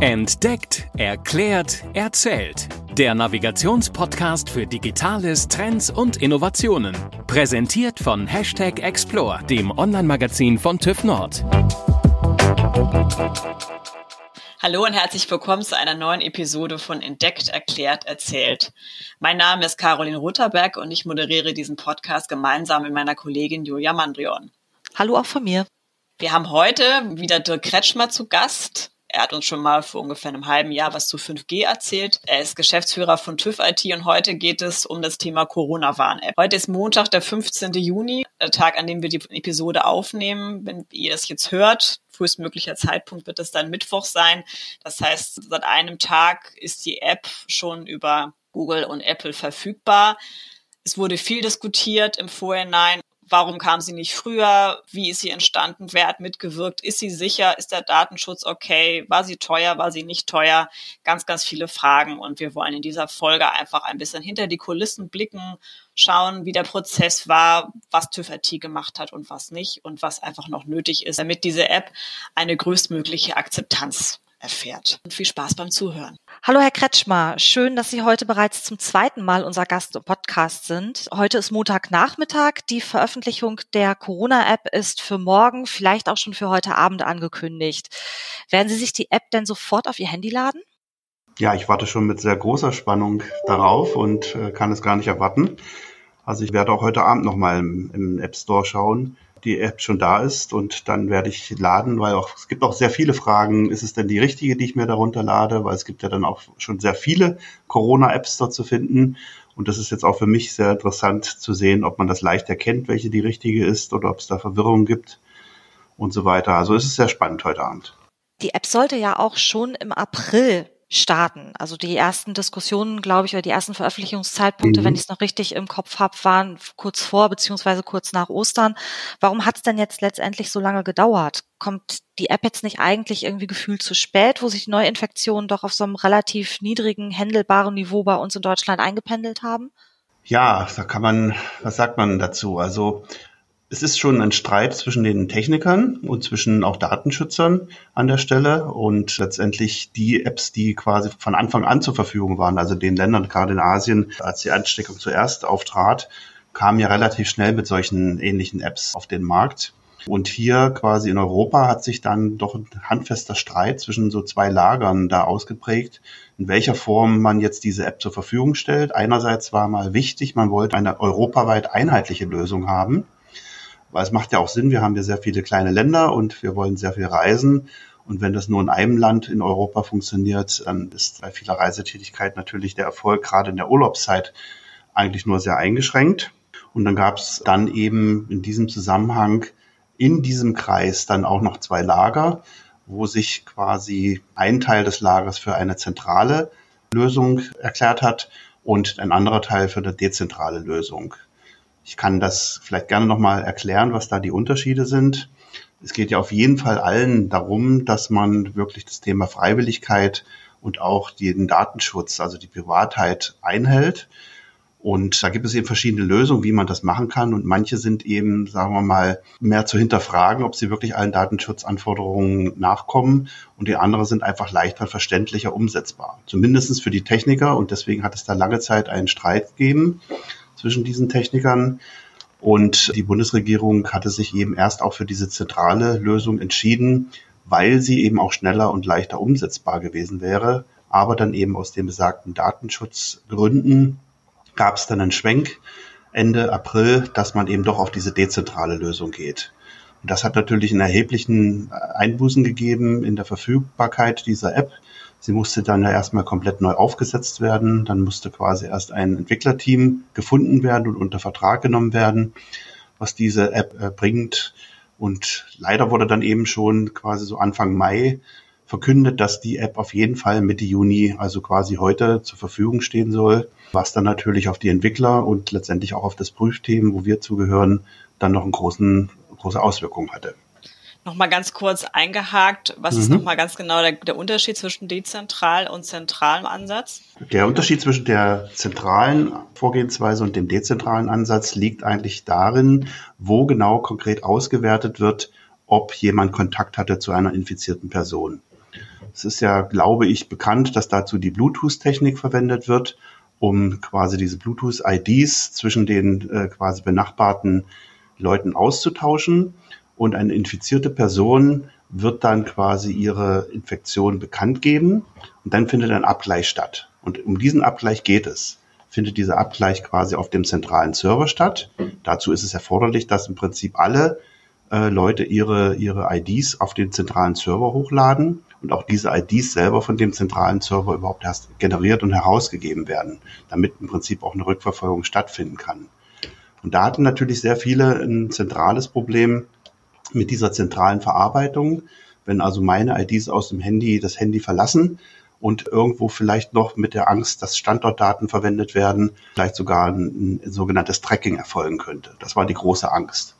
Entdeckt, erklärt, erzählt. Der Navigationspodcast für Digitales, Trends und Innovationen. Präsentiert von Hashtag Explore, dem Online-Magazin von TÜV Nord. Hallo und herzlich willkommen zu einer neuen Episode von Entdeckt, Erklärt, Erzählt. Mein Name ist Caroline Rutherberg und ich moderiere diesen Podcast gemeinsam mit meiner Kollegin Julia Mandrion. Hallo auch von mir. Wir haben heute wieder Dirk Kretschmer zu Gast. Er hat uns schon mal vor ungefähr einem halben Jahr was zu 5G erzählt. Er ist Geschäftsführer von TÜV IT und heute geht es um das Thema Corona-Warn-App. Heute ist Montag, der 15. Juni, der Tag, an dem wir die Episode aufnehmen. Wenn ihr das jetzt hört, frühestmöglicher Zeitpunkt wird es dann Mittwoch sein. Das heißt, seit einem Tag ist die App schon über Google und Apple verfügbar. Es wurde viel diskutiert im Vorhinein. Warum kam sie nicht früher? Wie ist sie entstanden? Wer hat mitgewirkt? Ist sie sicher? Ist der Datenschutz okay? War sie teuer? War sie nicht teuer? Ganz, ganz viele Fragen. Und wir wollen in dieser Folge einfach ein bisschen hinter die Kulissen blicken, schauen, wie der Prozess war, was TÜV IT gemacht hat und was nicht und was einfach noch nötig ist, damit diese App eine größtmögliche Akzeptanz erfährt. Und viel Spaß beim Zuhören. Hallo Herr Kretschmer, schön, dass Sie heute bereits zum zweiten Mal unser Gast im Podcast sind. Heute ist Montagnachmittag. Die Veröffentlichung der Corona-App ist für morgen, vielleicht auch schon für heute Abend angekündigt. Werden Sie sich die App denn sofort auf Ihr Handy laden? Ja, ich warte schon mit sehr großer Spannung darauf und äh, kann es gar nicht erwarten. Also ich werde auch heute Abend nochmal im, im App Store schauen die App schon da ist und dann werde ich laden, weil auch, es gibt auch sehr viele Fragen, ist es denn die richtige, die ich mir darunter lade, weil es gibt ja dann auch schon sehr viele Corona-Apps dort zu finden und das ist jetzt auch für mich sehr interessant zu sehen, ob man das leicht erkennt, welche die richtige ist oder ob es da Verwirrung gibt und so weiter. Also es ist sehr spannend heute Abend. Die App sollte ja auch schon im April starten. Also die ersten Diskussionen, glaube ich, oder die ersten Veröffentlichungszeitpunkte, mhm. wenn ich es noch richtig im Kopf habe, waren kurz vor beziehungsweise kurz nach Ostern. Warum hat es denn jetzt letztendlich so lange gedauert? Kommt die App jetzt nicht eigentlich irgendwie gefühlt zu spät, wo sich Neuinfektionen doch auf so einem relativ niedrigen, händelbaren Niveau bei uns in Deutschland eingependelt haben? Ja, da kann man, was sagt man dazu? Also es ist schon ein Streit zwischen den Technikern und zwischen auch Datenschützern an der Stelle und letztendlich die Apps, die quasi von Anfang an zur Verfügung waren, also den Ländern, gerade in Asien, als die Ansteckung zuerst auftrat, kamen ja relativ schnell mit solchen ähnlichen Apps auf den Markt. Und hier quasi in Europa hat sich dann doch ein handfester Streit zwischen so zwei Lagern da ausgeprägt, in welcher Form man jetzt diese App zur Verfügung stellt. Einerseits war mal wichtig, man wollte eine europaweit einheitliche Lösung haben. Weil es macht ja auch Sinn, wir haben ja sehr viele kleine Länder und wir wollen sehr viel reisen. Und wenn das nur in einem Land in Europa funktioniert, dann ist bei vieler Reisetätigkeit natürlich der Erfolg gerade in der Urlaubszeit eigentlich nur sehr eingeschränkt. Und dann gab es dann eben in diesem Zusammenhang in diesem Kreis dann auch noch zwei Lager, wo sich quasi ein Teil des Lagers für eine zentrale Lösung erklärt hat und ein anderer Teil für eine dezentrale Lösung. Ich kann das vielleicht gerne nochmal erklären, was da die Unterschiede sind. Es geht ja auf jeden Fall allen darum, dass man wirklich das Thema Freiwilligkeit und auch den Datenschutz, also die Privatheit einhält. Und da gibt es eben verschiedene Lösungen, wie man das machen kann. Und manche sind eben, sagen wir mal, mehr zu hinterfragen, ob sie wirklich allen Datenschutzanforderungen nachkommen. Und die andere sind einfach leichter verständlicher umsetzbar. Zumindestens für die Techniker. Und deswegen hat es da lange Zeit einen Streit gegeben zwischen diesen Technikern. Und die Bundesregierung hatte sich eben erst auch für diese zentrale Lösung entschieden, weil sie eben auch schneller und leichter umsetzbar gewesen wäre. Aber dann eben aus den besagten Datenschutzgründen gab es dann einen Schwenk Ende April, dass man eben doch auf diese dezentrale Lösung geht. Und das hat natürlich einen erheblichen Einbußen gegeben in der Verfügbarkeit dieser App. Sie musste dann ja erstmal komplett neu aufgesetzt werden. Dann musste quasi erst ein Entwicklerteam gefunden werden und unter Vertrag genommen werden, was diese App äh, bringt. Und leider wurde dann eben schon quasi so Anfang Mai verkündet, dass die App auf jeden Fall Mitte Juni, also quasi heute, zur Verfügung stehen soll, was dann natürlich auf die Entwickler und letztendlich auch auf das Prüfteam, wo wir zugehören, dann noch einen großen, große Auswirkungen hatte. Nochmal ganz kurz eingehakt, was mhm. ist nochmal ganz genau der, der, Unterschied zwischen dezentral und zentralem Ansatz? Der Unterschied zwischen der zentralen Vorgehensweise und dem dezentralen Ansatz liegt eigentlich darin, wo genau konkret ausgewertet wird, ob jemand Kontakt hatte zu einer infizierten Person. Es ist ja, glaube ich, bekannt, dass dazu die Bluetooth-Technik verwendet wird, um quasi diese Bluetooth-IDs zwischen den äh, quasi benachbarten Leuten auszutauschen. Und eine infizierte Person wird dann quasi ihre Infektion bekannt geben und dann findet ein Abgleich statt. Und um diesen Abgleich geht es. Findet dieser Abgleich quasi auf dem zentralen Server statt. Dazu ist es erforderlich, dass im Prinzip alle äh, Leute ihre, ihre IDs auf den zentralen Server hochladen und auch diese IDs selber von dem zentralen Server überhaupt erst generiert und herausgegeben werden, damit im Prinzip auch eine Rückverfolgung stattfinden kann. Und da hatten natürlich sehr viele ein zentrales Problem mit dieser zentralen Verarbeitung. Wenn also meine IDs aus dem Handy das Handy verlassen und irgendwo vielleicht noch mit der Angst, dass Standortdaten verwendet werden, vielleicht sogar ein, ein sogenanntes Tracking erfolgen könnte. Das war die große Angst.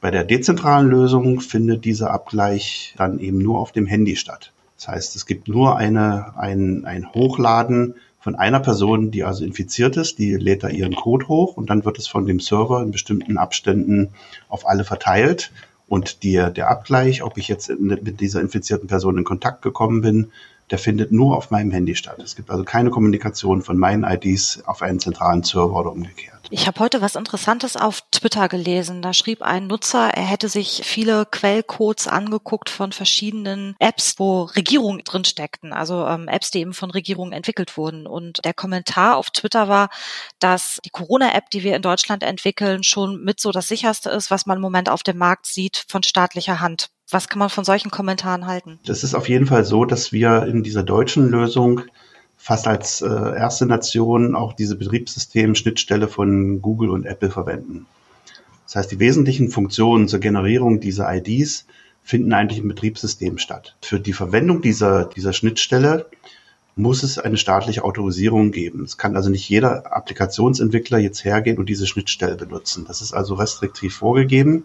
Bei der dezentralen Lösung findet dieser Abgleich dann eben nur auf dem Handy statt. Das heißt, es gibt nur eine, ein, ein Hochladen von einer Person, die also infiziert ist, die lädt da ihren Code hoch und dann wird es von dem Server in bestimmten Abständen auf alle verteilt. Und die, der Abgleich, ob ich jetzt mit dieser infizierten Person in Kontakt gekommen bin, der findet nur auf meinem Handy statt. Es gibt also keine Kommunikation von meinen IDs auf einen zentralen Server oder umgekehrt. Ich habe heute was Interessantes auf Twitter gelesen. Da schrieb ein Nutzer, er hätte sich viele Quellcodes angeguckt von verschiedenen Apps, wo Regierungen drin steckten, also ähm, Apps, die eben von Regierungen entwickelt wurden. Und der Kommentar auf Twitter war, dass die Corona-App, die wir in Deutschland entwickeln, schon mit so das sicherste ist, was man im Moment auf dem Markt sieht von staatlicher Hand. Was kann man von solchen Kommentaren halten? Das ist auf jeden Fall so, dass wir in dieser deutschen Lösung fast als äh, erste Nation auch diese Betriebssystem-Schnittstelle von Google und Apple verwenden. Das heißt, die wesentlichen Funktionen zur Generierung dieser IDs finden eigentlich im Betriebssystem statt. Für die Verwendung dieser, dieser Schnittstelle muss es eine staatliche Autorisierung geben. Es kann also nicht jeder Applikationsentwickler jetzt hergehen und diese Schnittstelle benutzen. Das ist also restriktiv vorgegeben.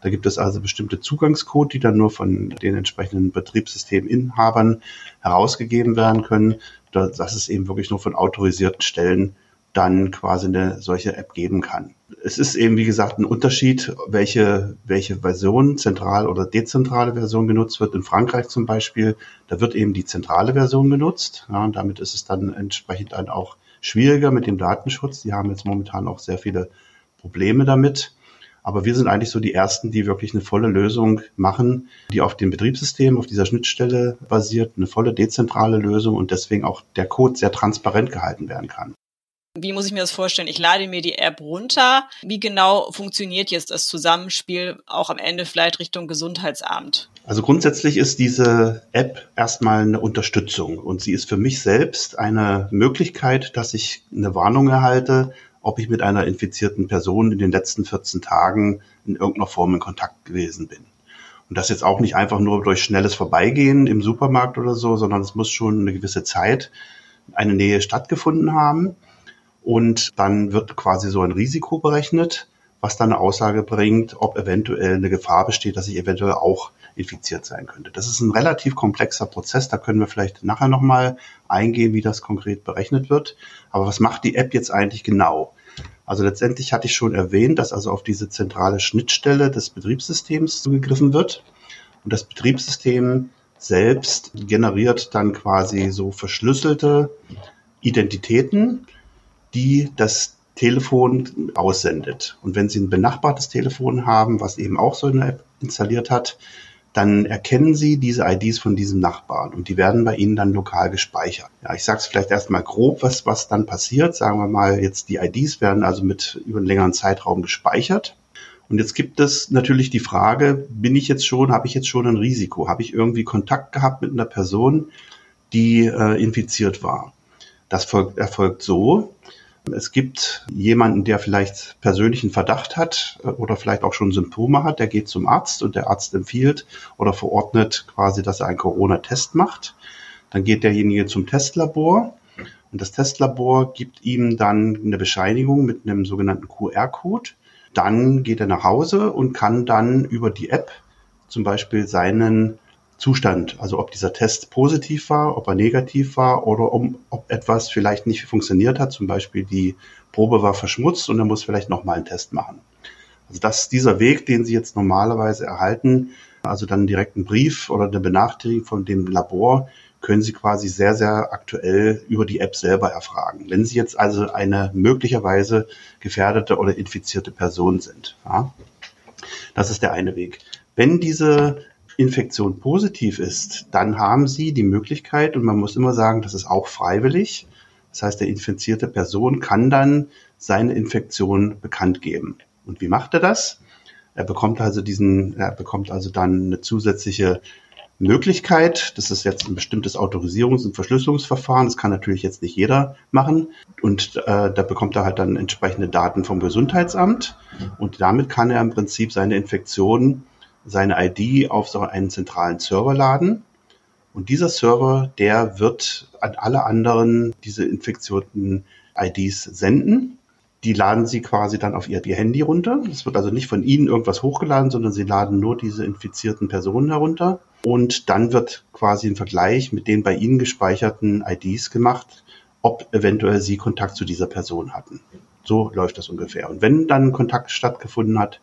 Da gibt es also bestimmte Zugangscode, die dann nur von den entsprechenden Betriebssysteminhabern herausgegeben werden können, dass es eben wirklich nur von autorisierten Stellen dann quasi eine solche App geben kann. Es ist eben, wie gesagt, ein Unterschied, welche, welche Version, zentral oder dezentrale Version genutzt wird. In Frankreich zum Beispiel, da wird eben die zentrale Version genutzt. Ja, und damit ist es dann entsprechend dann auch schwieriger mit dem Datenschutz. Die haben jetzt momentan auch sehr viele Probleme damit. Aber wir sind eigentlich so die Ersten, die wirklich eine volle Lösung machen, die auf dem Betriebssystem, auf dieser Schnittstelle basiert, eine volle dezentrale Lösung und deswegen auch der Code sehr transparent gehalten werden kann. Wie muss ich mir das vorstellen? Ich lade mir die App runter. Wie genau funktioniert jetzt das Zusammenspiel auch am Ende vielleicht Richtung Gesundheitsamt? Also grundsätzlich ist diese App erstmal eine Unterstützung und sie ist für mich selbst eine Möglichkeit, dass ich eine Warnung erhalte, ob ich mit einer infizierten Person in den letzten 14 Tagen in irgendeiner Form in Kontakt gewesen bin. Und das jetzt auch nicht einfach nur durch schnelles Vorbeigehen im Supermarkt oder so, sondern es muss schon eine gewisse Zeit eine Nähe stattgefunden haben. Und dann wird quasi so ein Risiko berechnet, was dann eine Aussage bringt, ob eventuell eine Gefahr besteht, dass ich eventuell auch infiziert sein könnte. Das ist ein relativ komplexer Prozess. Da können wir vielleicht nachher nochmal eingehen, wie das konkret berechnet wird. Aber was macht die App jetzt eigentlich genau? Also letztendlich hatte ich schon erwähnt, dass also auf diese zentrale Schnittstelle des Betriebssystems zugegriffen wird. Und das Betriebssystem selbst generiert dann quasi so verschlüsselte Identitäten, die das Telefon aussendet. Und wenn Sie ein benachbartes Telefon haben, was eben auch so eine App installiert hat, dann erkennen Sie diese IDs von diesem Nachbarn und die werden bei Ihnen dann lokal gespeichert. Ja, ich sage es vielleicht erstmal grob, was, was dann passiert. Sagen wir mal, jetzt die IDs werden also mit über einen längeren Zeitraum gespeichert. Und jetzt gibt es natürlich die Frage, bin ich jetzt schon, habe ich jetzt schon ein Risiko? Habe ich irgendwie Kontakt gehabt mit einer Person, die äh, infiziert war? Das erfolgt so, es gibt jemanden, der vielleicht persönlichen Verdacht hat äh, oder vielleicht auch schon Symptome hat, der geht zum Arzt und der Arzt empfiehlt oder verordnet quasi, dass er einen Corona-Test macht. Dann geht derjenige zum Testlabor und das Testlabor gibt ihm dann eine Bescheinigung mit einem sogenannten QR-Code. Dann geht er nach Hause und kann dann über die App zum Beispiel seinen Zustand, also ob dieser Test positiv war, ob er negativ war oder um, ob etwas vielleicht nicht funktioniert hat, zum Beispiel die Probe war verschmutzt und er muss vielleicht nochmal einen Test machen. Also das, dieser Weg, den Sie jetzt normalerweise erhalten, also dann direkt einen Brief oder eine Benachrichtigung von dem Labor, können Sie quasi sehr, sehr aktuell über die App selber erfragen. Wenn Sie jetzt also eine möglicherweise gefährdete oder infizierte Person sind. Ja, das ist der eine Weg. Wenn diese Infektion positiv ist, dann haben Sie die Möglichkeit, und man muss immer sagen, das ist auch freiwillig. Das heißt, der infizierte Person kann dann seine Infektion bekannt geben. Und wie macht er das? Er bekommt also diesen, er bekommt also dann eine zusätzliche Möglichkeit. Das ist jetzt ein bestimmtes Autorisierungs- und Verschlüsselungsverfahren. Das kann natürlich jetzt nicht jeder machen. Und äh, da bekommt er halt dann entsprechende Daten vom Gesundheitsamt. Und damit kann er im Prinzip seine Infektion, seine ID auf so einen zentralen Server laden. Und dieser Server, der wird an alle anderen diese infektionen IDs senden die laden sie quasi dann auf ihr, ihr Handy runter. Es wird also nicht von ihnen irgendwas hochgeladen, sondern sie laden nur diese infizierten Personen herunter. Und dann wird quasi ein Vergleich mit den bei ihnen gespeicherten IDs gemacht, ob eventuell sie Kontakt zu dieser Person hatten. So läuft das ungefähr. Und wenn dann Kontakt stattgefunden hat,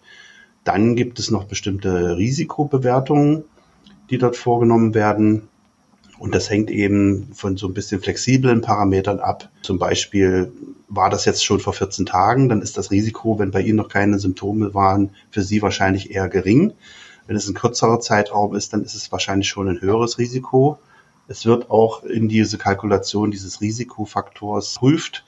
dann gibt es noch bestimmte Risikobewertungen, die dort vorgenommen werden. Und das hängt eben von so ein bisschen flexiblen Parametern ab. Zum Beispiel war das jetzt schon vor 14 Tagen, dann ist das Risiko, wenn bei Ihnen noch keine Symptome waren, für Sie wahrscheinlich eher gering. Wenn es ein kürzerer Zeitraum ist, dann ist es wahrscheinlich schon ein höheres Risiko. Es wird auch in diese Kalkulation dieses Risikofaktors prüft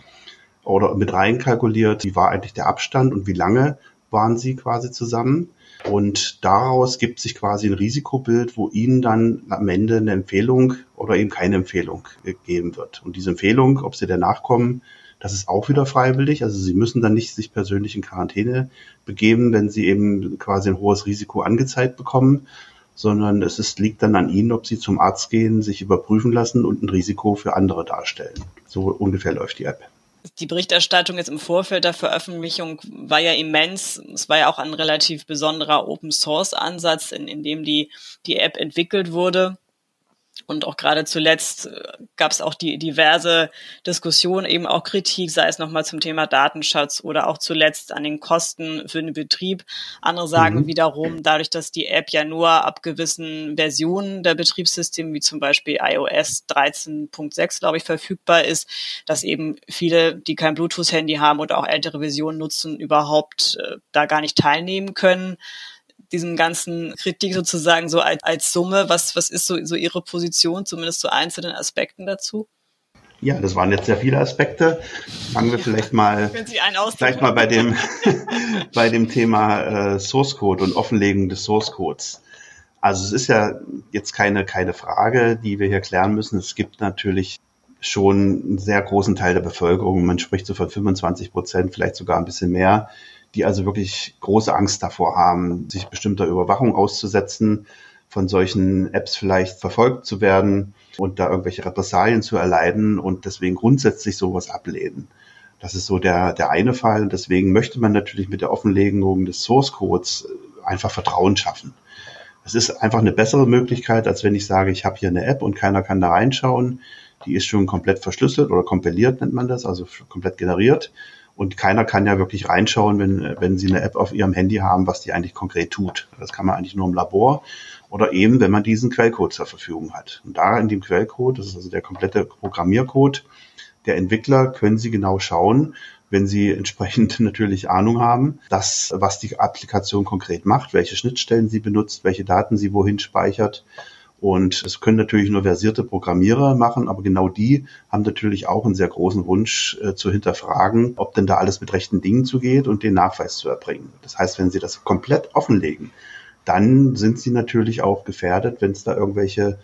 oder mit reinkalkuliert, wie war eigentlich der Abstand und wie lange waren Sie quasi zusammen. Und daraus gibt sich quasi ein Risikobild, wo Ihnen dann am Ende eine Empfehlung oder eben keine Empfehlung gegeben wird. Und diese Empfehlung, ob Sie danach kommen, das ist auch wieder freiwillig. Also Sie müssen dann nicht sich persönlich in Quarantäne begeben, wenn Sie eben quasi ein hohes Risiko angezeigt bekommen, sondern es ist, liegt dann an Ihnen, ob Sie zum Arzt gehen, sich überprüfen lassen und ein Risiko für andere darstellen. So ungefähr läuft die App. Die Berichterstattung jetzt im Vorfeld der Veröffentlichung war ja immens. Es war ja auch ein relativ besonderer Open Source Ansatz, in, in dem die, die App entwickelt wurde. Und auch gerade zuletzt äh, gab es auch die diverse Diskussionen, eben auch Kritik, sei es nochmal zum Thema Datenschutz oder auch zuletzt an den Kosten für den Betrieb. Andere sagen mhm. wiederum, dadurch, dass die App ja nur ab gewissen Versionen der Betriebssysteme, wie zum Beispiel iOS 13.6, glaube ich, verfügbar ist, dass eben viele, die kein Bluetooth-Handy haben oder auch ältere Versionen nutzen, überhaupt äh, da gar nicht teilnehmen können diesem ganzen Kritik sozusagen so als, als Summe? Was, was ist so, so Ihre Position, zumindest zu einzelnen Aspekten dazu? Ja, das waren jetzt sehr viele Aspekte. Fangen wir ja, vielleicht mal, vielleicht mal bei dem, bei dem Thema äh, Source Code und Offenlegung des Source Codes. Also es ist ja jetzt keine, keine Frage, die wir hier klären müssen. Es gibt natürlich schon einen sehr großen Teil der Bevölkerung, man spricht so von 25 Prozent, vielleicht sogar ein bisschen mehr, die also wirklich große Angst davor haben, sich bestimmter Überwachung auszusetzen, von solchen Apps vielleicht verfolgt zu werden und da irgendwelche Repressalien zu erleiden und deswegen grundsätzlich sowas ablehnen. Das ist so der, der eine Fall. Und deswegen möchte man natürlich mit der Offenlegung des Source Codes äh, einfach Vertrauen schaffen. Es ist einfach eine bessere Möglichkeit, als wenn ich sage, ich habe hier eine App und keiner kann da reinschauen. Die ist schon komplett verschlüsselt oder kompiliert nennt man das, also komplett generiert. Und keiner kann ja wirklich reinschauen, wenn, wenn Sie eine App auf Ihrem Handy haben, was die eigentlich konkret tut. Das kann man eigentlich nur im Labor oder eben, wenn man diesen Quellcode zur Verfügung hat. Und da in dem Quellcode, das ist also der komplette Programmiercode der Entwickler, können Sie genau schauen, wenn Sie entsprechend natürlich Ahnung haben, das, was die Applikation konkret macht, welche Schnittstellen sie benutzt, welche Daten sie wohin speichert und es können natürlich nur versierte Programmierer machen, aber genau die haben natürlich auch einen sehr großen Wunsch äh, zu hinterfragen, ob denn da alles mit rechten Dingen zugeht und den Nachweis zu erbringen. Das heißt, wenn sie das komplett offenlegen, dann sind sie natürlich auch gefährdet, wenn es da irgendwelche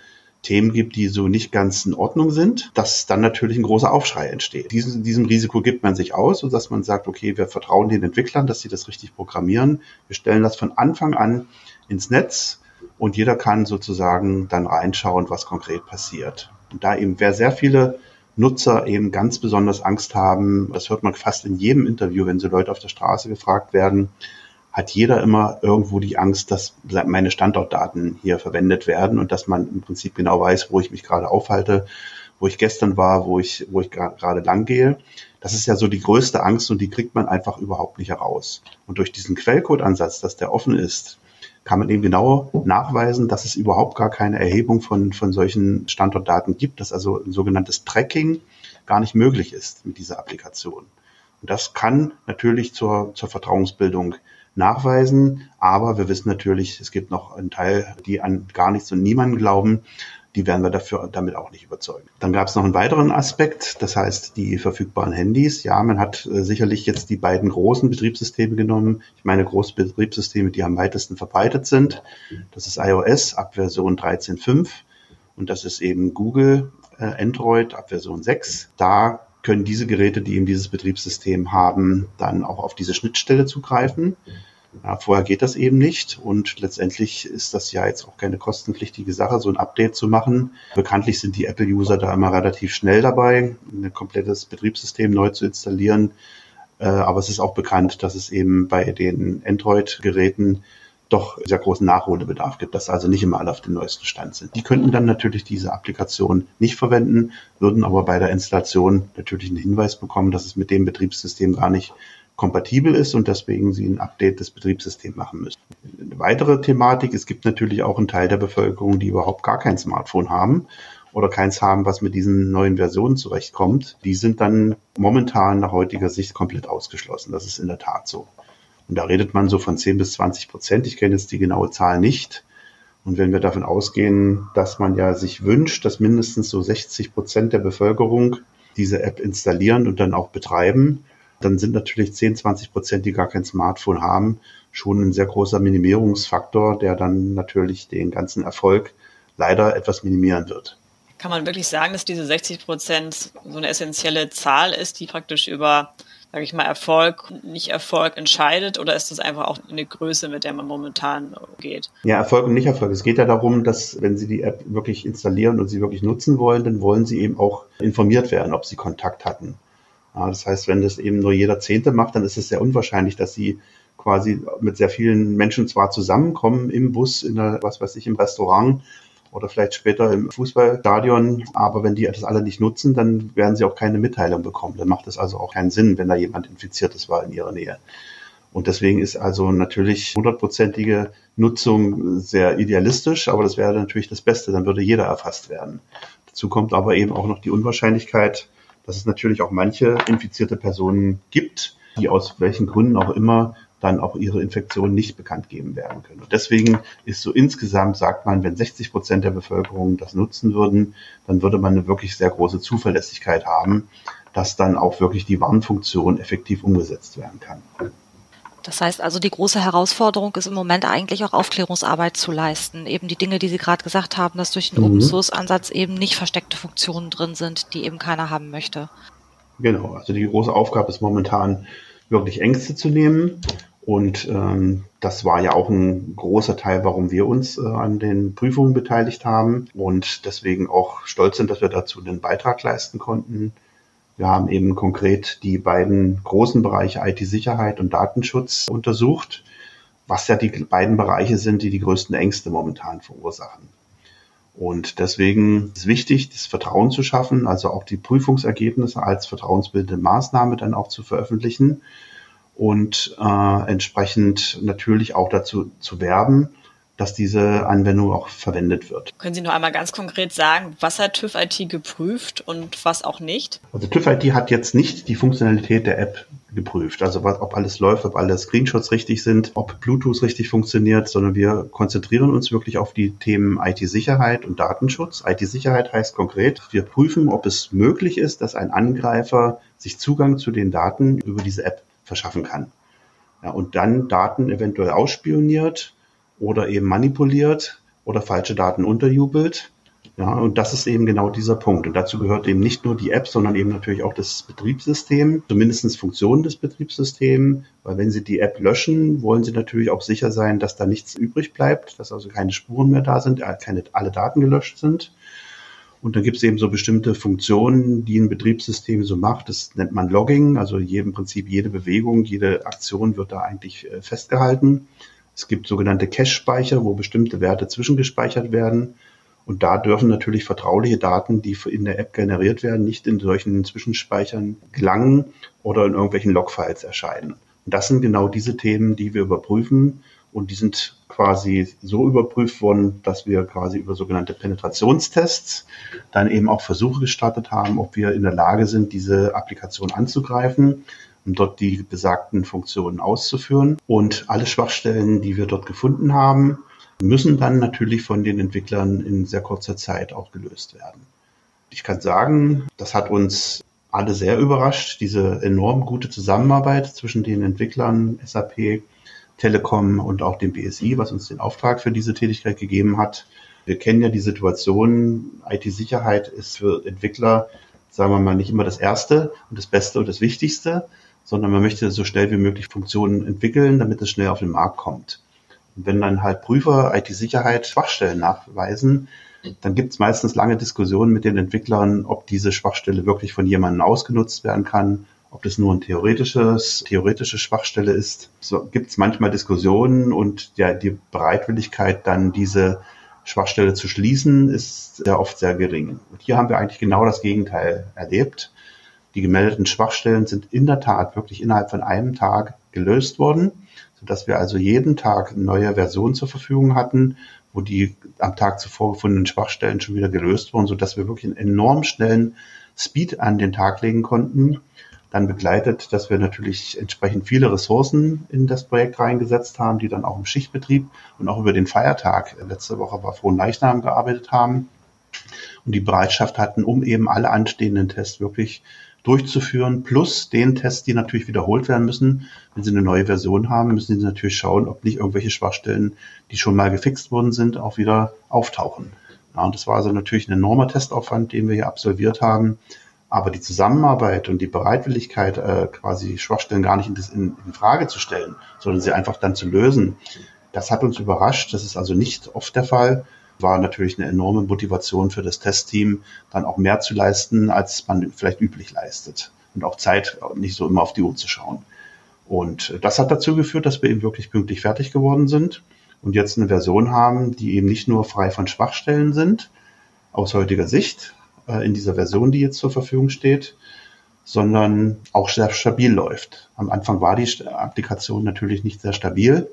Themen gibt, die so nicht ganz in Ordnung sind, dass dann natürlich ein großer Aufschrei entsteht. Diesem, diesem Risiko gibt man sich aus, und dass man sagt, okay, wir vertrauen den Entwicklern, dass sie das richtig programmieren. Wir stellen das von Anfang an ins Netz und jeder kann sozusagen dann reinschauen, was konkret passiert. Und da eben, wer sehr viele Nutzer eben ganz besonders Angst haben, das hört man fast in jedem Interview, wenn so Leute auf der Straße gefragt werden, hat jeder immer irgendwo die Angst, dass meine Standortdaten hier verwendet werden und dass man im Prinzip genau weiß, wo ich mich gerade aufhalte, wo ich gestern war, wo ich, wo ich gerade lang gehe. Das ist ja so die größte Angst und die kriegt man einfach überhaupt nicht heraus. Und durch diesen Quellcode-Ansatz, dass der offen ist, kann man eben genau nachweisen, dass es überhaupt gar keine Erhebung von, von solchen Standortdaten gibt, dass also ein sogenanntes Tracking gar nicht möglich ist mit dieser Applikation. Und das kann natürlich zur, zur Vertrauensbildung nachweisen, aber wir wissen natürlich, es gibt noch einen Teil, die an gar nichts und niemanden glauben, die werden wir dafür damit auch nicht überzeugen. Dann gab es noch einen weiteren Aspekt, das heißt die verfügbaren Handys. Ja, man hat äh, sicherlich jetzt die beiden großen Betriebssysteme genommen. Ich meine große Betriebssysteme, die am weitesten verbreitet sind. Das ist iOS ab Version 13.5 und das ist eben Google äh, Android ab Version 6. Da können diese Geräte, die eben dieses Betriebssystem haben, dann auch auf diese Schnittstelle zugreifen. Ja, vorher geht das eben nicht und letztendlich ist das ja jetzt auch keine kostenpflichtige Sache, so ein Update zu machen. Bekanntlich sind die Apple-User da immer relativ schnell dabei, ein komplettes Betriebssystem neu zu installieren. Äh, aber es ist auch bekannt, dass es eben bei den Android-Geräten doch sehr großen Nachholbedarf gibt, dass also nicht immer alle auf dem neuesten Stand sind. Die könnten dann natürlich diese Applikation nicht verwenden, würden aber bei der Installation natürlich einen Hinweis bekommen, dass es mit dem Betriebssystem gar nicht kompatibel ist und deswegen sie ein Update des Betriebssystems machen müssen. Eine weitere Thematik, es gibt natürlich auch einen Teil der Bevölkerung, die überhaupt gar kein Smartphone haben oder keins haben, was mit diesen neuen Versionen zurechtkommt. Die sind dann momentan nach heutiger Sicht komplett ausgeschlossen. Das ist in der Tat so. Und da redet man so von 10 bis 20 Prozent. Ich kenne jetzt die genaue Zahl nicht. Und wenn wir davon ausgehen, dass man ja sich wünscht, dass mindestens so 60 Prozent der Bevölkerung diese App installieren und dann auch betreiben, dann sind natürlich 10, 20 Prozent, die gar kein Smartphone haben, schon ein sehr großer Minimierungsfaktor, der dann natürlich den ganzen Erfolg leider etwas minimieren wird. Kann man wirklich sagen, dass diese 60 Prozent so eine essentielle Zahl ist, die praktisch über, sage ich mal, Erfolg, nicht Erfolg entscheidet? Oder ist das einfach auch eine Größe, mit der man momentan geht? Ja, Erfolg und nicht Erfolg. Es geht ja darum, dass wenn Sie die App wirklich installieren und sie wirklich nutzen wollen, dann wollen Sie eben auch informiert werden, ob Sie Kontakt hatten. Ja, das heißt, wenn das eben nur jeder Zehnte macht, dann ist es sehr unwahrscheinlich, dass sie quasi mit sehr vielen Menschen zwar zusammenkommen im Bus, in der, was weiß ich, im Restaurant oder vielleicht später im Fußballstadion, aber wenn die das alle nicht nutzen, dann werden sie auch keine Mitteilung bekommen. Dann macht es also auch keinen Sinn, wenn da jemand infiziert ist, war in ihrer Nähe. Und deswegen ist also natürlich hundertprozentige Nutzung sehr idealistisch, aber das wäre natürlich das Beste, dann würde jeder erfasst werden. Dazu kommt aber eben auch noch die Unwahrscheinlichkeit, dass es natürlich auch manche infizierte Personen gibt, die aus welchen Gründen auch immer dann auch ihre Infektion nicht bekannt geben werden können. Und deswegen ist so insgesamt, sagt man, wenn 60 Prozent der Bevölkerung das nutzen würden, dann würde man eine wirklich sehr große Zuverlässigkeit haben, dass dann auch wirklich die Warnfunktion effektiv umgesetzt werden kann. Das heißt also, die große Herausforderung ist im Moment eigentlich auch Aufklärungsarbeit zu leisten. Eben die Dinge, die Sie gerade gesagt haben, dass durch den mhm. Open Source Ansatz eben nicht versteckte Funktionen drin sind, die eben keiner haben möchte. Genau, also die große Aufgabe ist momentan wirklich Ängste zu nehmen. Und ähm, das war ja auch ein großer Teil, warum wir uns äh, an den Prüfungen beteiligt haben und deswegen auch stolz sind, dass wir dazu den Beitrag leisten konnten. Wir haben eben konkret die beiden großen Bereiche IT-Sicherheit und Datenschutz untersucht, was ja die beiden Bereiche sind, die die größten Ängste momentan verursachen. Und deswegen ist wichtig, das Vertrauen zu schaffen, also auch die Prüfungsergebnisse als vertrauensbildende Maßnahme dann auch zu veröffentlichen und äh, entsprechend natürlich auch dazu zu werben, dass diese Anwendung auch verwendet wird. Können Sie noch einmal ganz konkret sagen, was hat TÜV IT geprüft und was auch nicht? Also TÜV IT hat jetzt nicht die Funktionalität der App geprüft, also ob alles läuft, ob alle Screenshots richtig sind, ob Bluetooth richtig funktioniert, sondern wir konzentrieren uns wirklich auf die Themen IT-Sicherheit und Datenschutz. IT-Sicherheit heißt konkret, wir prüfen, ob es möglich ist, dass ein Angreifer sich Zugang zu den Daten über diese App verschaffen kann. Ja, und dann Daten eventuell ausspioniert oder eben manipuliert oder falsche Daten unterjubelt. Ja, und das ist eben genau dieser Punkt. Und dazu gehört eben nicht nur die App, sondern eben natürlich auch das Betriebssystem, zumindestens Funktionen des Betriebssystems. Weil wenn Sie die App löschen, wollen Sie natürlich auch sicher sein, dass da nichts übrig bleibt, dass also keine Spuren mehr da sind, äh, keine, alle Daten gelöscht sind. Und dann gibt es eben so bestimmte Funktionen, die ein Betriebssystem so macht. Das nennt man Logging. Also im Prinzip jede Bewegung, jede Aktion wird da eigentlich äh, festgehalten. Es gibt sogenannte Cache-Speicher, wo bestimmte Werte zwischengespeichert werden. Und da dürfen natürlich vertrauliche Daten, die in der App generiert werden, nicht in solchen Zwischenspeichern gelangen oder in irgendwelchen Logfiles erscheinen. Und das sind genau diese Themen, die wir überprüfen Und die sind quasi so überprüft worden, dass wir quasi über sogenannte Penetrationstests dann eben auch Versuche gestartet haben, ob wir in der Lage sind, diese Applikation anzugreifen um dort die besagten Funktionen auszuführen. Und alle Schwachstellen, die wir dort gefunden haben, müssen dann natürlich von den Entwicklern in sehr kurzer Zeit auch gelöst werden. Ich kann sagen, das hat uns alle sehr überrascht, diese enorm gute Zusammenarbeit zwischen den Entwicklern SAP, Telekom und auch dem BSI, was uns den Auftrag für diese Tätigkeit gegeben hat. Wir kennen ja die Situation, IT-Sicherheit ist für Entwickler, sagen wir mal, nicht immer das Erste und das Beste und das Wichtigste, sondern man möchte so schnell wie möglich Funktionen entwickeln, damit es schnell auf den Markt kommt. Und wenn dann halt Prüfer IT-Sicherheit Schwachstellen nachweisen, dann gibt es meistens lange Diskussionen mit den Entwicklern, ob diese Schwachstelle wirklich von jemandem ausgenutzt werden kann, ob das nur ein theoretisches, theoretische Schwachstelle ist. So gibt es manchmal Diskussionen und ja, die Bereitwilligkeit, dann diese Schwachstelle zu schließen, ist sehr oft sehr gering. Und hier haben wir eigentlich genau das Gegenteil erlebt. Die gemeldeten Schwachstellen sind in der Tat wirklich innerhalb von einem Tag gelöst worden, sodass wir also jeden Tag neue Versionen zur Verfügung hatten, wo die am Tag zuvor gefundenen Schwachstellen schon wieder gelöst wurden, sodass wir wirklich einen enorm schnellen Speed an den Tag legen konnten. Dann begleitet, dass wir natürlich entsprechend viele Ressourcen in das Projekt reingesetzt haben, die dann auch im Schichtbetrieb und auch über den Feiertag letzte Woche war Frohen Leichnam gearbeitet haben und die Bereitschaft hatten, um eben alle anstehenden Tests wirklich durchzuführen, plus den Tests, die natürlich wiederholt werden müssen. Wenn Sie eine neue Version haben, müssen Sie natürlich schauen, ob nicht irgendwelche Schwachstellen, die schon mal gefixt worden sind, auch wieder auftauchen. Ja, und das war also natürlich ein enormer Testaufwand, den wir hier absolviert haben. Aber die Zusammenarbeit und die Bereitwilligkeit, äh, quasi Schwachstellen gar nicht in, in, in Frage zu stellen, sondern sie einfach dann zu lösen, das hat uns überrascht. Das ist also nicht oft der Fall war natürlich eine enorme Motivation für das Testteam, dann auch mehr zu leisten, als man vielleicht üblich leistet. Und auch Zeit nicht so immer auf die Uhr zu schauen. Und das hat dazu geführt, dass wir eben wirklich pünktlich fertig geworden sind und jetzt eine Version haben, die eben nicht nur frei von Schwachstellen sind, aus heutiger Sicht, äh, in dieser Version, die jetzt zur Verfügung steht, sondern auch sehr stabil läuft. Am Anfang war die Applikation natürlich nicht sehr stabil.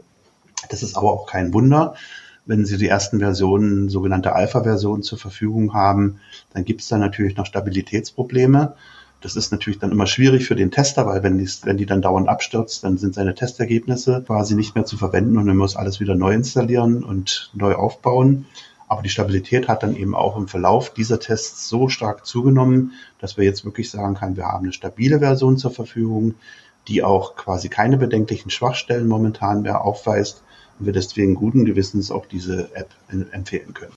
Das ist aber auch kein Wunder, wenn Sie die ersten Versionen, sogenannte Alpha-Versionen zur Verfügung haben, dann gibt es da natürlich noch Stabilitätsprobleme. Das ist natürlich dann immer schwierig für den Tester, weil wenn die, wenn die dann dauernd abstürzt, dann sind seine Testergebnisse quasi nicht mehr zu verwenden und er muss alles wieder neu installieren und neu aufbauen. Aber die Stabilität hat dann eben auch im Verlauf dieser Tests so stark zugenommen, dass wir jetzt wirklich sagen können, wir haben eine stabile Version zur Verfügung, die auch quasi keine bedenklichen Schwachstellen momentan mehr aufweist und wir deswegen guten Gewissens auch diese App empfehlen können.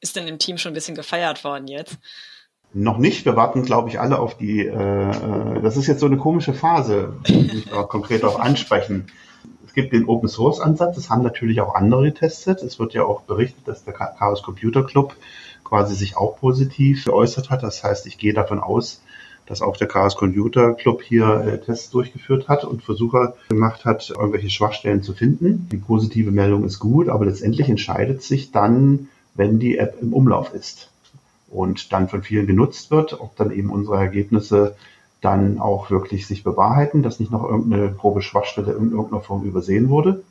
Ist denn im Team schon ein bisschen gefeiert worden jetzt? Noch nicht. Wir warten, glaube ich, alle auf die. Äh, äh das ist jetzt so eine komische Phase, die ich auch konkret auch ansprechen. Es gibt den Open Source Ansatz. Das haben natürlich auch andere getestet. Es wird ja auch berichtet, dass der Chaos Computer Club quasi sich auch positiv geäußert hat. Das heißt, ich gehe davon aus, dass auch der Chaos Computer Club hier äh, Tests durchgeführt hat und Versuche gemacht hat, irgendwelche Schwachstellen zu finden. Die positive Meldung ist gut, aber letztendlich entscheidet sich dann, wenn die App im Umlauf ist und dann von vielen genutzt wird, ob dann eben unsere Ergebnisse dann auch wirklich sich bewahrheiten, dass nicht noch irgendeine grobe Schwachstelle in irgendeiner Form übersehen wurde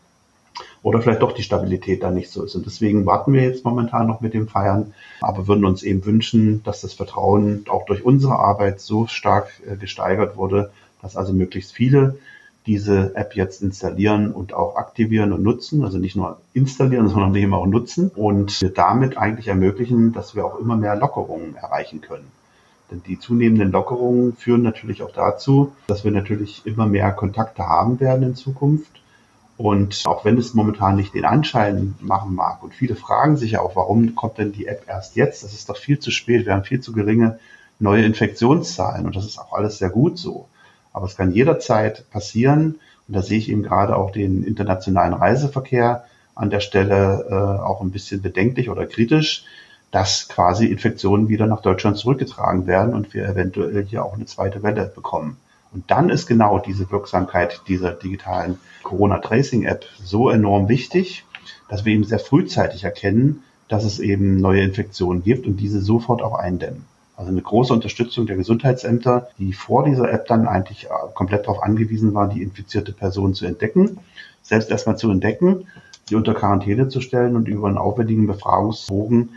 oder vielleicht doch die Stabilität da nicht so ist. Und deswegen warten wir jetzt momentan noch mit dem Feiern, aber würden uns eben wünschen, dass das Vertrauen auch durch unsere Arbeit so stark äh, gesteigert wurde, dass also möglichst viele diese App jetzt installieren und auch aktivieren und nutzen, also nicht nur installieren, sondern eben auch nutzen und damit eigentlich ermöglichen, dass wir auch immer mehr Lockerungen erreichen können. Denn die zunehmenden Lockerungen führen natürlich auch dazu, dass wir natürlich immer mehr Kontakte haben werden in Zukunft und auch wenn es momentan nicht den Anschein machen mag und viele fragen sich ja auch, warum kommt denn die App erst jetzt? Das ist doch viel zu spät. Wir haben viel zu geringe neue Infektionszahlen und das ist auch alles sehr gut so. Aber es kann jederzeit passieren und da sehe ich eben gerade auch den internationalen Reiseverkehr an der Stelle äh, auch ein bisschen bedenklich oder kritisch, dass quasi Infektionen wieder nach Deutschland zurückgetragen werden und wir eventuell hier auch eine zweite Welle bekommen. Und dann ist genau diese Wirksamkeit dieser digitalen Corona-Tracing-App so enorm wichtig, dass wir eben sehr frühzeitig erkennen, dass es eben neue Infektionen gibt und diese sofort auch eindämmen. Also eine große Unterstützung der Gesundheitsämter, die vor dieser App dann eigentlich äh, komplett darauf angewiesen waren, die infizierte Person zu entdecken, selbst erstmal zu entdecken, sie unter Quarantäne zu stellen und über einen aufwendigen Befragungsbogen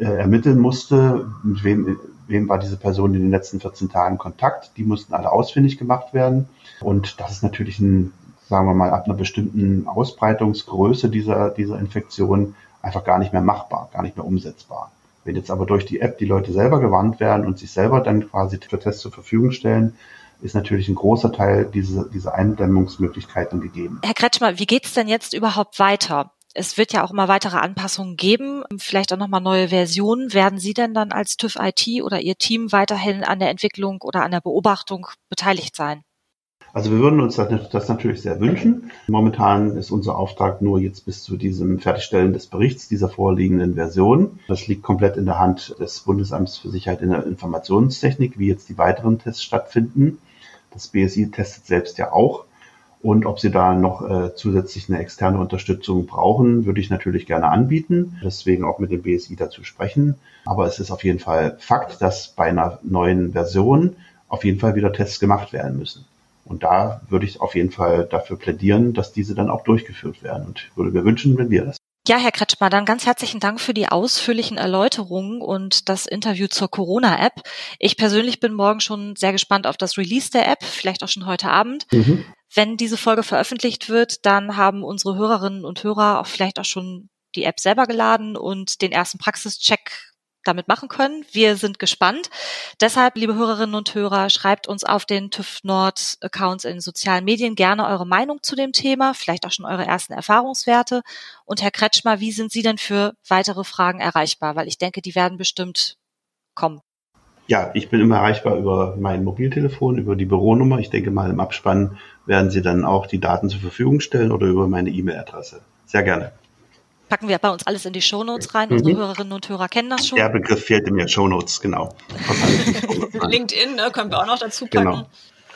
äh, ermitteln musste, mit wem, wem war diese Person in den letzten 14 Tagen Kontakt. Die mussten alle ausfindig gemacht werden. Und das ist natürlich ein, sagen wir mal, ab einer bestimmten Ausbreitungsgröße dieser, dieser Infektion einfach gar nicht mehr machbar, gar nicht mehr umsetzbar. Wenn jetzt aber durch die App die Leute selber gewarnt werden und sich selber dann quasi für Tests zur Verfügung stellen, ist natürlich ein großer Teil dieser, dieser Eindämmungsmöglichkeiten gegeben. Herr Kretschmer, wie geht's denn jetzt überhaupt weiter? Es wird ja auch immer weitere Anpassungen geben, vielleicht auch nochmal neue Versionen. Werden Sie denn dann als TÜV IT oder Ihr Team weiterhin an der Entwicklung oder an der Beobachtung beteiligt sein? Also wir würden uns das natürlich sehr wünschen. Momentan ist unser Auftrag nur jetzt bis zu diesem Fertigstellen des Berichts dieser vorliegenden Version. Das liegt komplett in der Hand des Bundesamts für Sicherheit in der Informationstechnik, wie jetzt die weiteren Tests stattfinden. Das BSI testet selbst ja auch. Und ob Sie da noch äh, zusätzlich eine externe Unterstützung brauchen, würde ich natürlich gerne anbieten. Deswegen auch mit dem BSI dazu sprechen. Aber es ist auf jeden Fall Fakt, dass bei einer neuen Version auf jeden Fall wieder Tests gemacht werden müssen. Und da würde ich auf jeden Fall dafür plädieren, dass diese dann auch durchgeführt werden. Und würde mir wünschen, wenn wir das ja, Herr Kretschmer, dann ganz herzlichen Dank für die ausführlichen Erläuterungen und das Interview zur Corona-App. Ich persönlich bin morgen schon sehr gespannt auf das Release der App, vielleicht auch schon heute Abend. Mhm. Wenn diese Folge veröffentlicht wird, dann haben unsere Hörerinnen und Hörer auch vielleicht auch schon die App selber geladen und den ersten Praxischeck damit machen können. Wir sind gespannt. Deshalb, liebe Hörerinnen und Hörer, schreibt uns auf den TÜV Nord Accounts in sozialen Medien gerne eure Meinung zu dem Thema, vielleicht auch schon eure ersten Erfahrungswerte. Und Herr Kretschmer, wie sind Sie denn für weitere Fragen erreichbar? Weil ich denke, die werden bestimmt kommen. Ja, ich bin immer erreichbar über mein Mobiltelefon, über die Büronummer. Ich denke mal, im Abspann werden Sie dann auch die Daten zur Verfügung stellen oder über meine E-Mail-Adresse. Sehr gerne packen wir bei uns alles in die Shownotes rein. Mhm. Unsere Hörerinnen und Hörer kennen das schon. Der Begriff fehlt in mir, Shownotes, genau. LinkedIn ne, können wir auch noch dazu packen. Genau.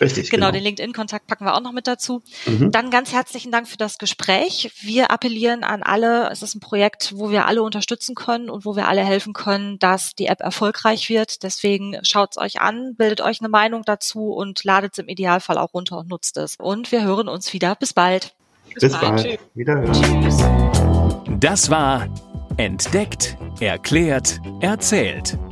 Richtig. Genau, genau. den LinkedIn-Kontakt packen wir auch noch mit dazu. Mhm. Dann ganz herzlichen Dank für das Gespräch. Wir appellieren an alle, es ist ein Projekt, wo wir alle unterstützen können und wo wir alle helfen können, dass die App erfolgreich wird. Deswegen schaut es euch an, bildet euch eine Meinung dazu und ladet es im Idealfall auch runter und nutzt es. Und wir hören uns wieder. Bis bald. Bis, Bis bald. bald. Wiederhören. Tschüss. Das war Entdeckt, Erklärt, Erzählt.